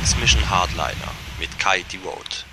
X-Mission Hardliner mit Kai Devote.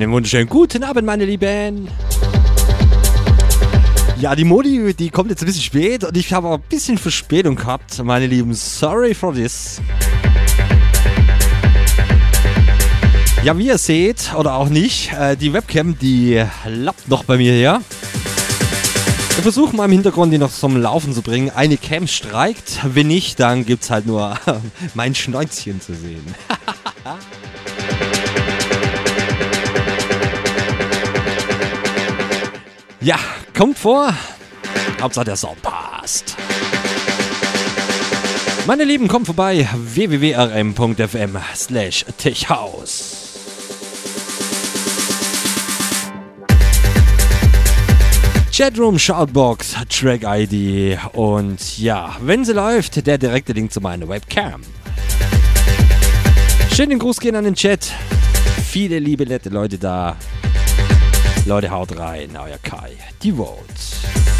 Einen wunderschönen guten Abend, meine Lieben. Ja, die Modi, die kommt jetzt ein bisschen spät und ich habe auch ein bisschen Verspätung gehabt, meine Lieben. Sorry for this. Ja, wie ihr seht, oder auch nicht, äh, die Webcam, die lappt noch bei mir her. Wir versuchen mal im Hintergrund die noch zum Laufen zu bringen. Eine Cam streikt, wenn nicht, dann gibt es halt nur mein Schnäuzchen zu sehen. ja, kommt vor. Hauptsache der Sound passt. Meine Lieben, kommt vorbei www.rm.fm slash techhaus. Chatroom, Shoutbox, Track ID und ja, wenn sie läuft, der direkte Link zu meiner Webcam. Schönen Gruß gehen an den Chat. Viele liebe nette Leute da. Leute, haut rein. Euer Kai. Die Votes.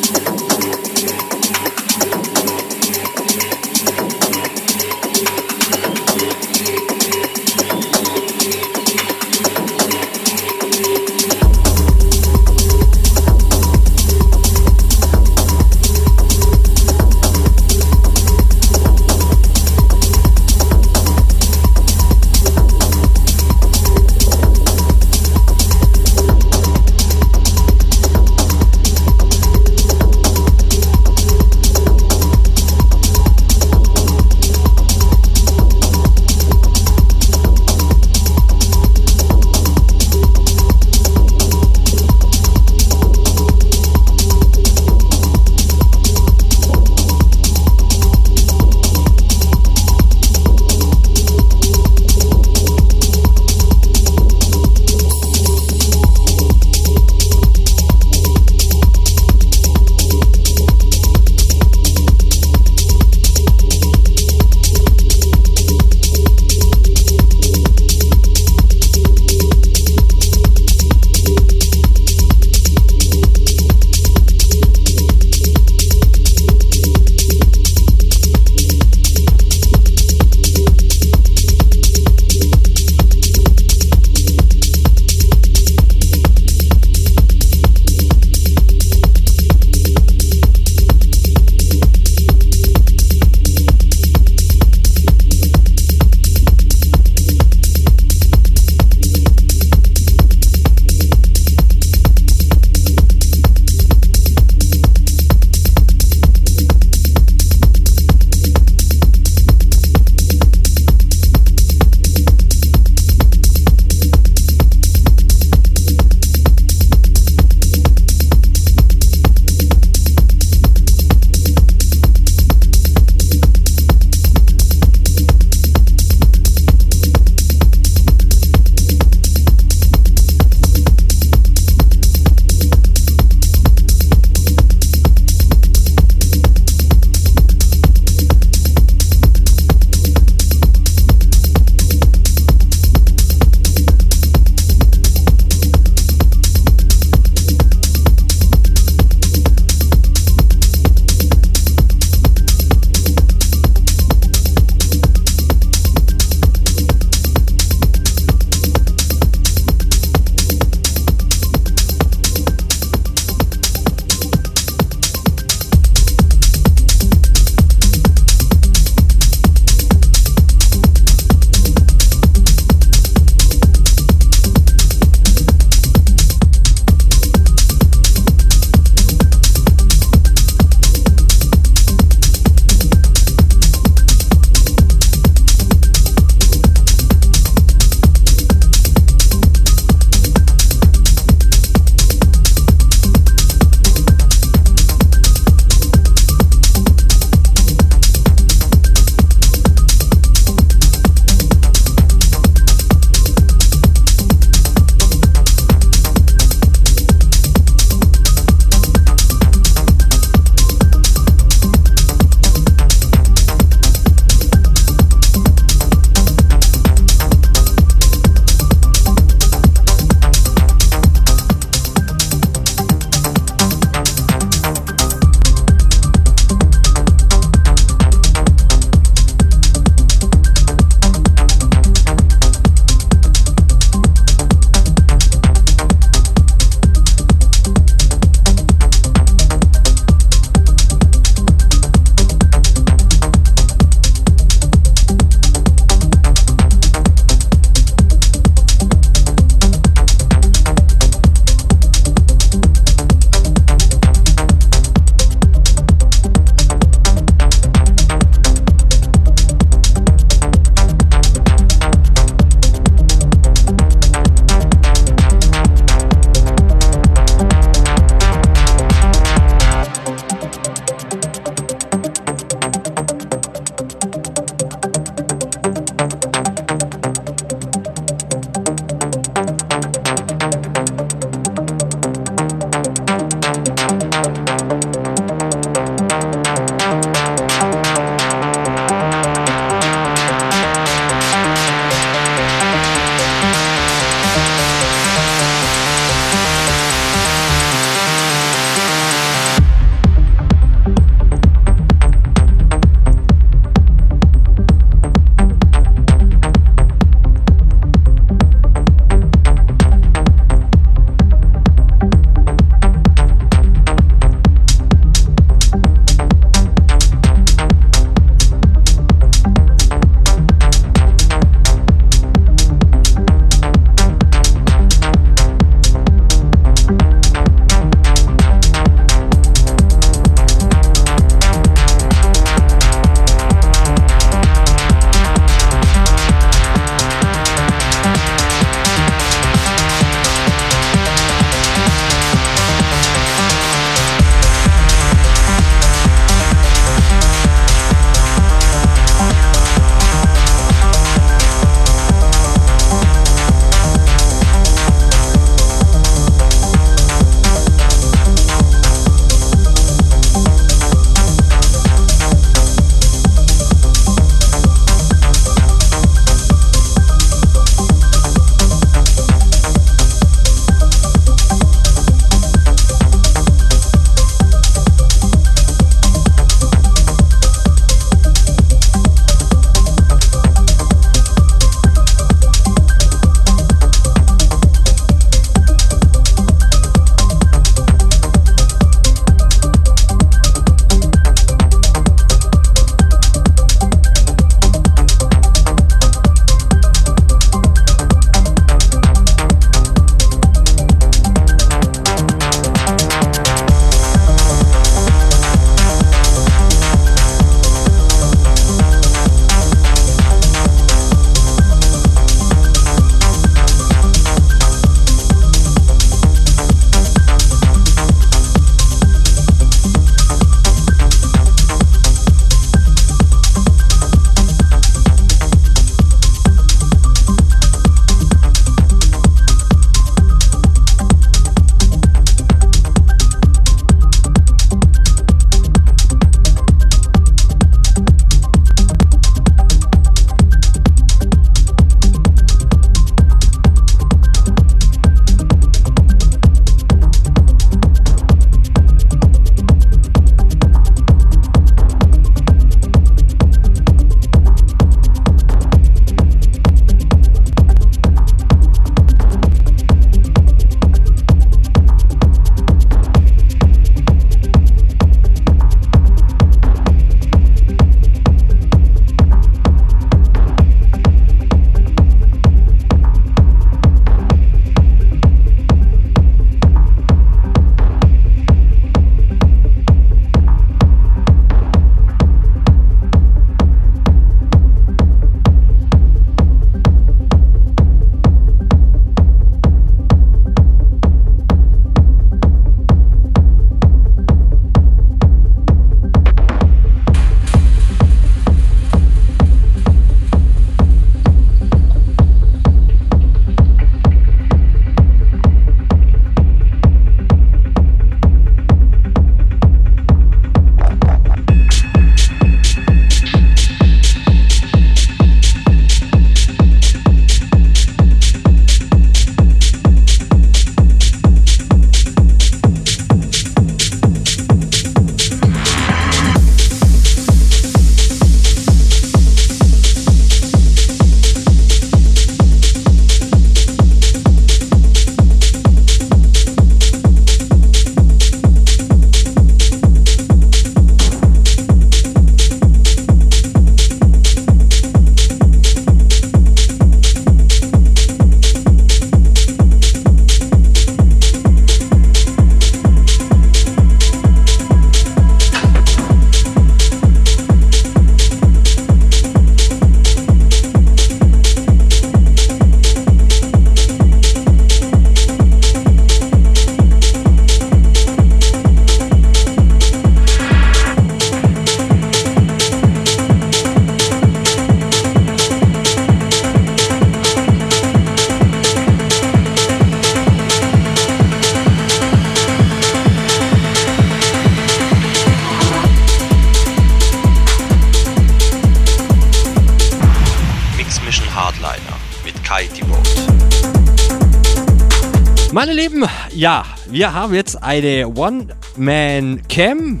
Wir haben jetzt eine One-Man-Cam.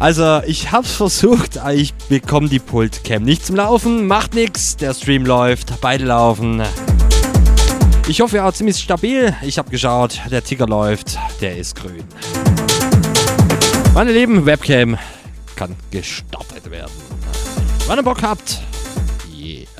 Also, ich hab's versucht, ich bekomme die Pult-Cam nicht zum Laufen, macht nichts, der Stream läuft, beide laufen. Ich hoffe, er ist ziemlich stabil. Ich habe geschaut, der Ticker läuft, der ist grün. Meine Lieben, Webcam kann gestartet werden. Wenn ihr Bock habt, It's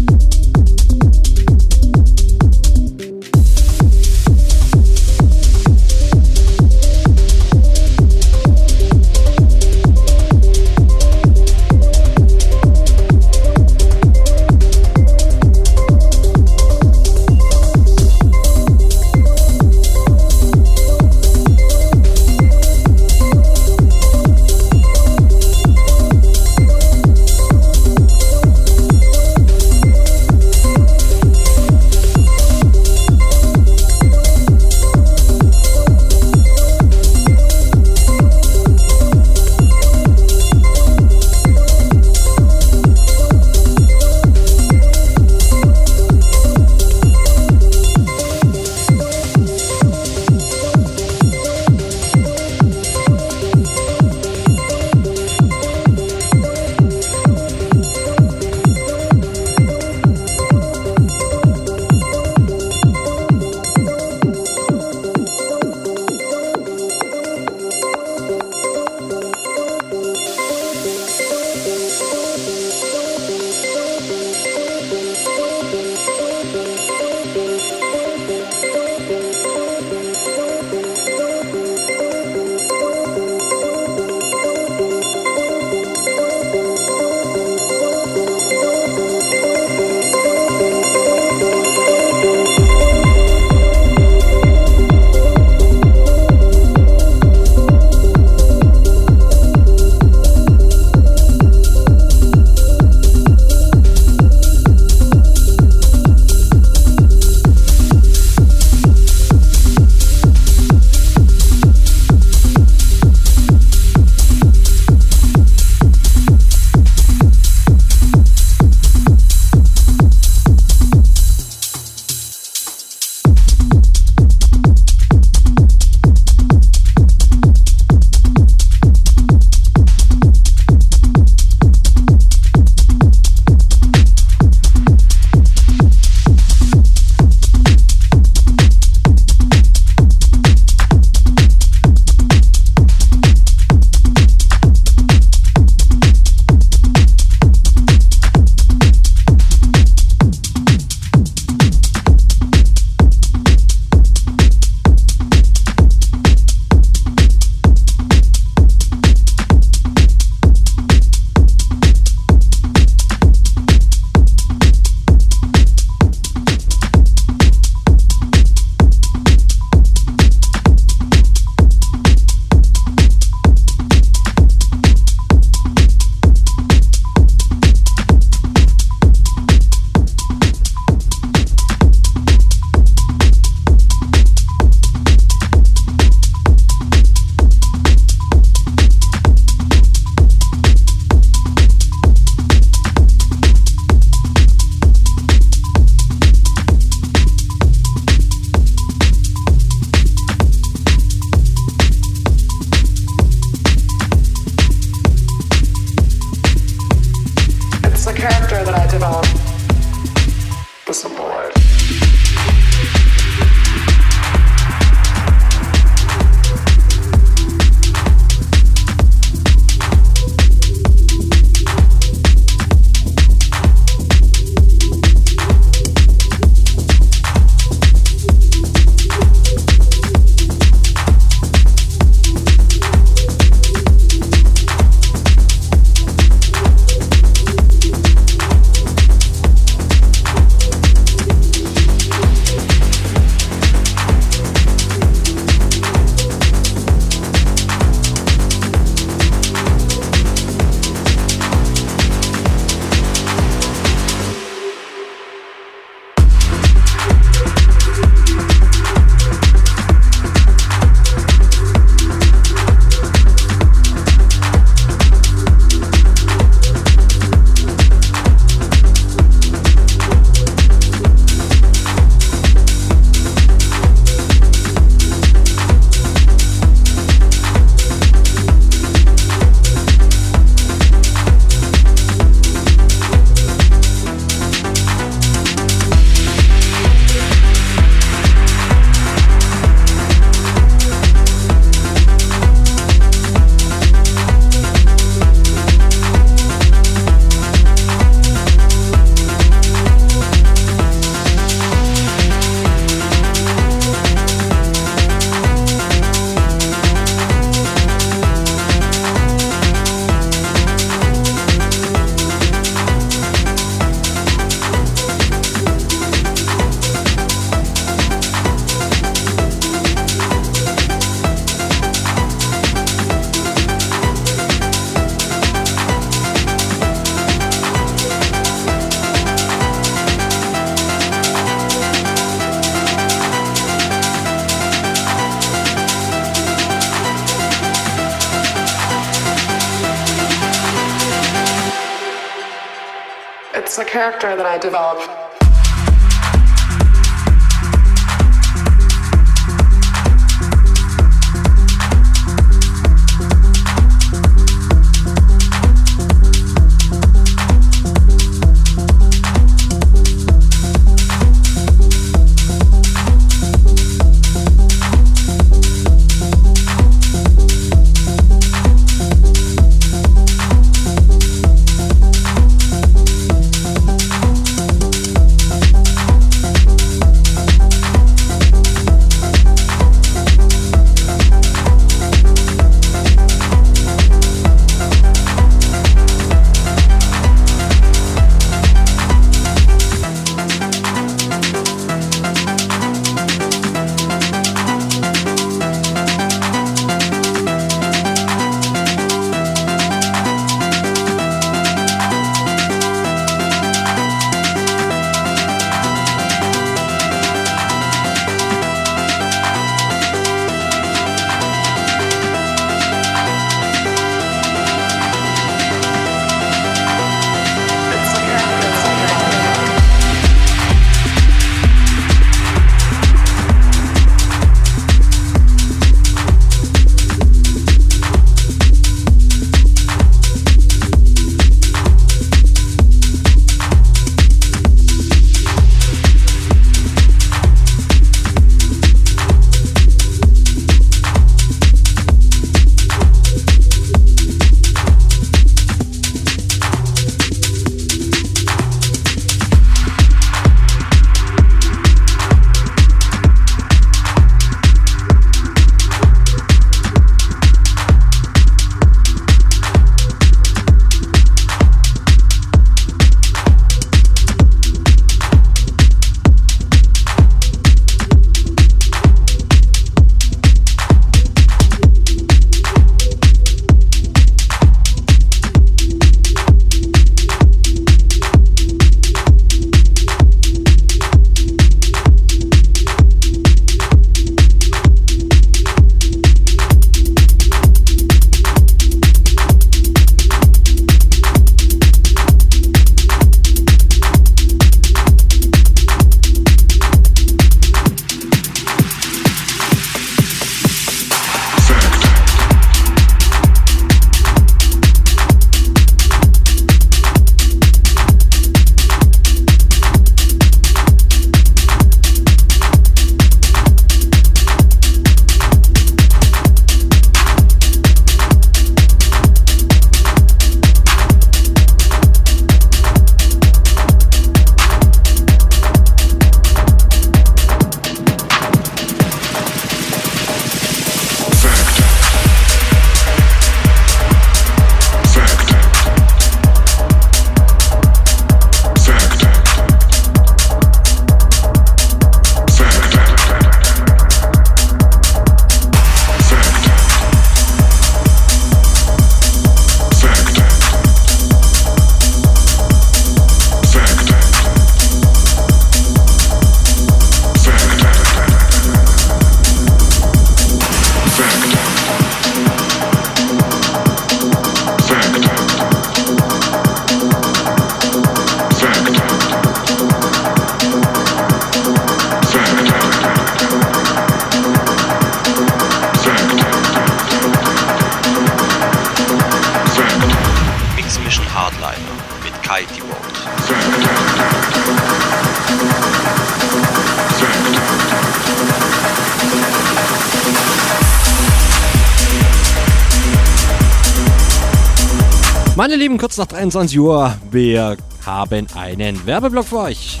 Meine Lieben, kurz nach 23 Uhr, wir haben einen Werbeblock für euch.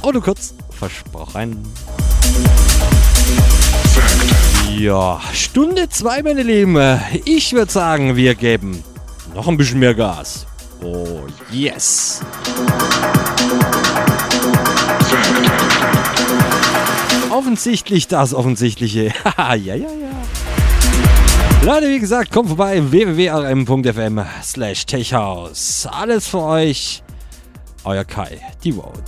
Auto kurz versprochen. Ja, Stunde 2, meine Lieben. Ich würde sagen, wir geben noch ein bisschen mehr Gas. Oh, yes. Offensichtlich das Offensichtliche. ja, ja, ja. Leute, wie gesagt, kommt vorbei www.rm.fm slash techhouse. Alles für euch. Euer Kai, die Road.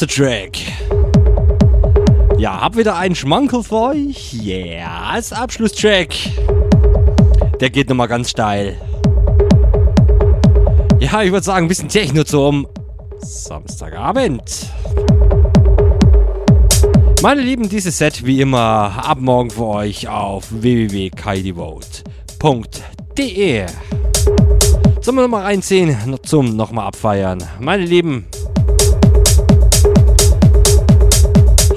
Vorletzter Track. Ja, hab wieder einen Schmankel für euch. Yeah, als Abschlusstrack. Der geht nochmal ganz steil. Ja, ich würde sagen, ein bisschen Techno zum Samstagabend. Meine Lieben, dieses Set wie immer ab morgen für euch auf www.kaidevote.de. Sollen wir nochmal reinziehen zum nochmal abfeiern. Meine Lieben,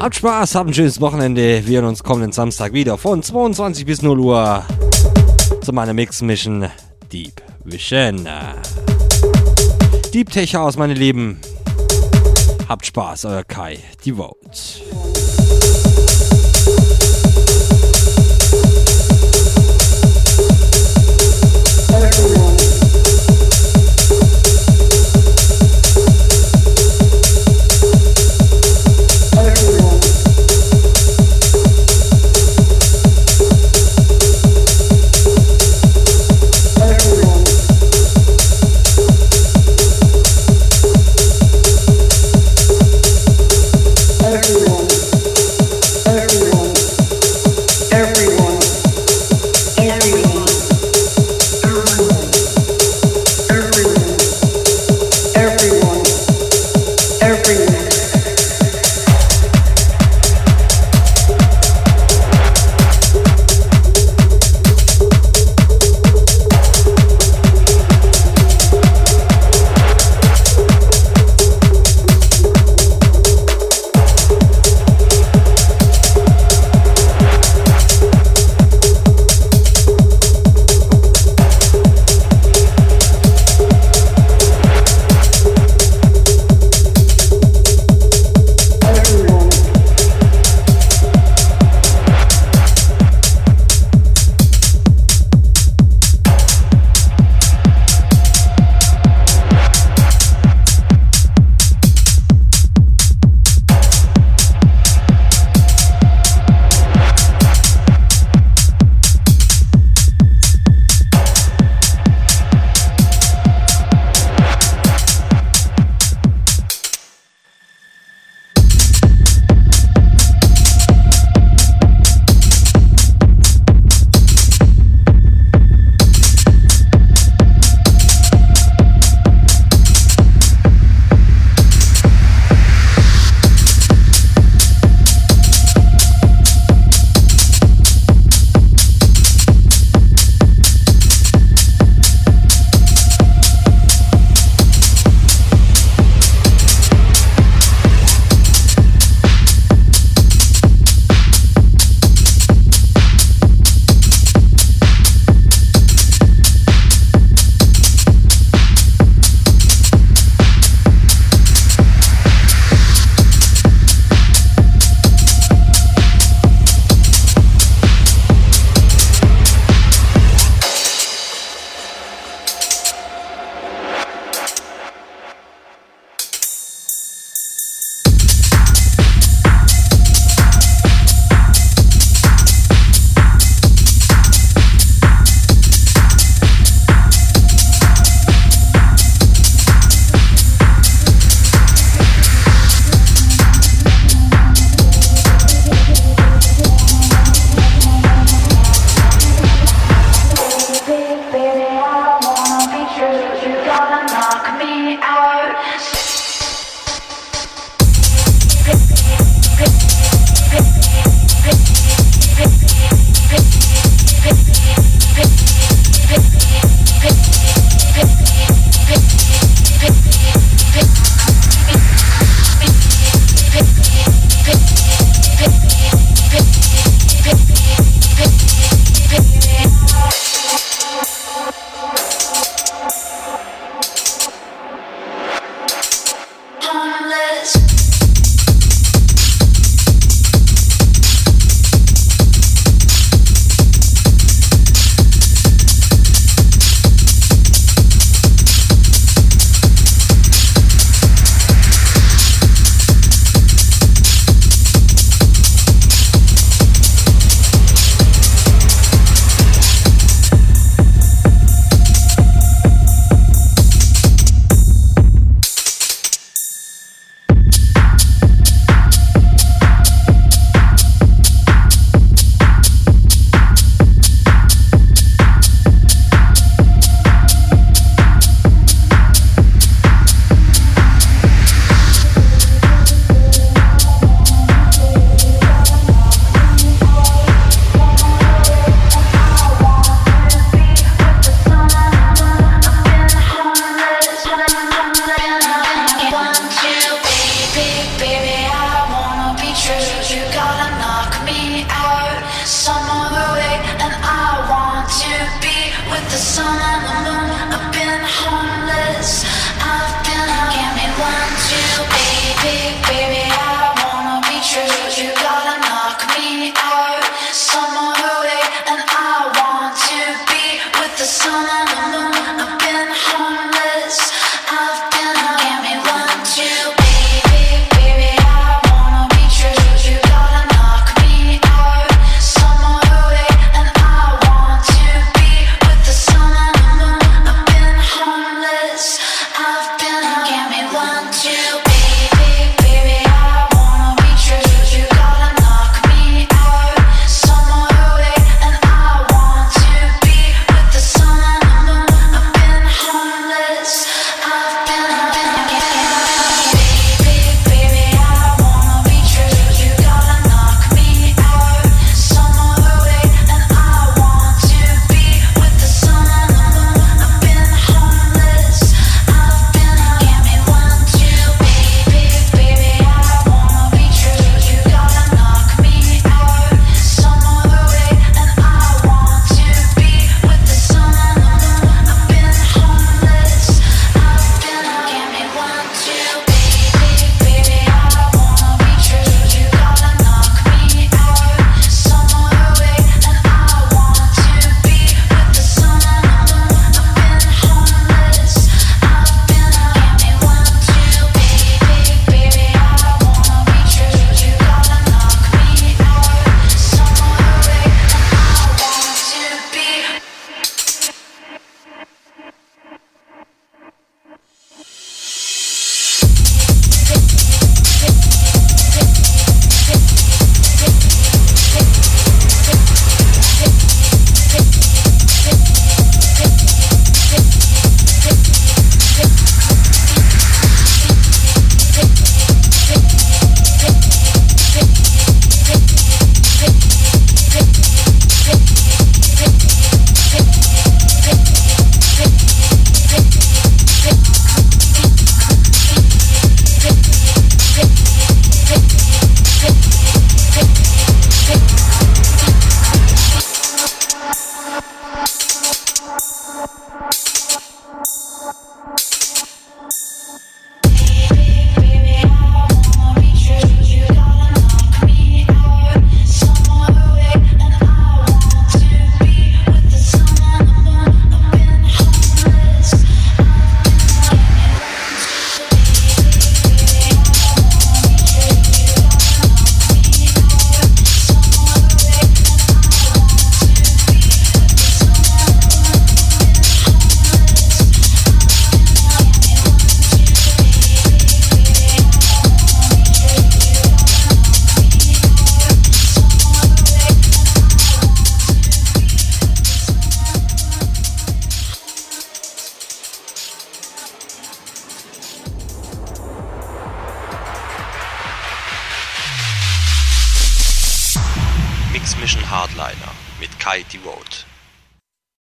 habt Spaß, habt ein schönes Wochenende. Wir hören uns kommenden Samstag wieder von 22 bis 0 Uhr zu meiner Mix Mission Deep Vision. Deep Tech House, meine Lieben. Habt Spaß, euer Kai, die Vote.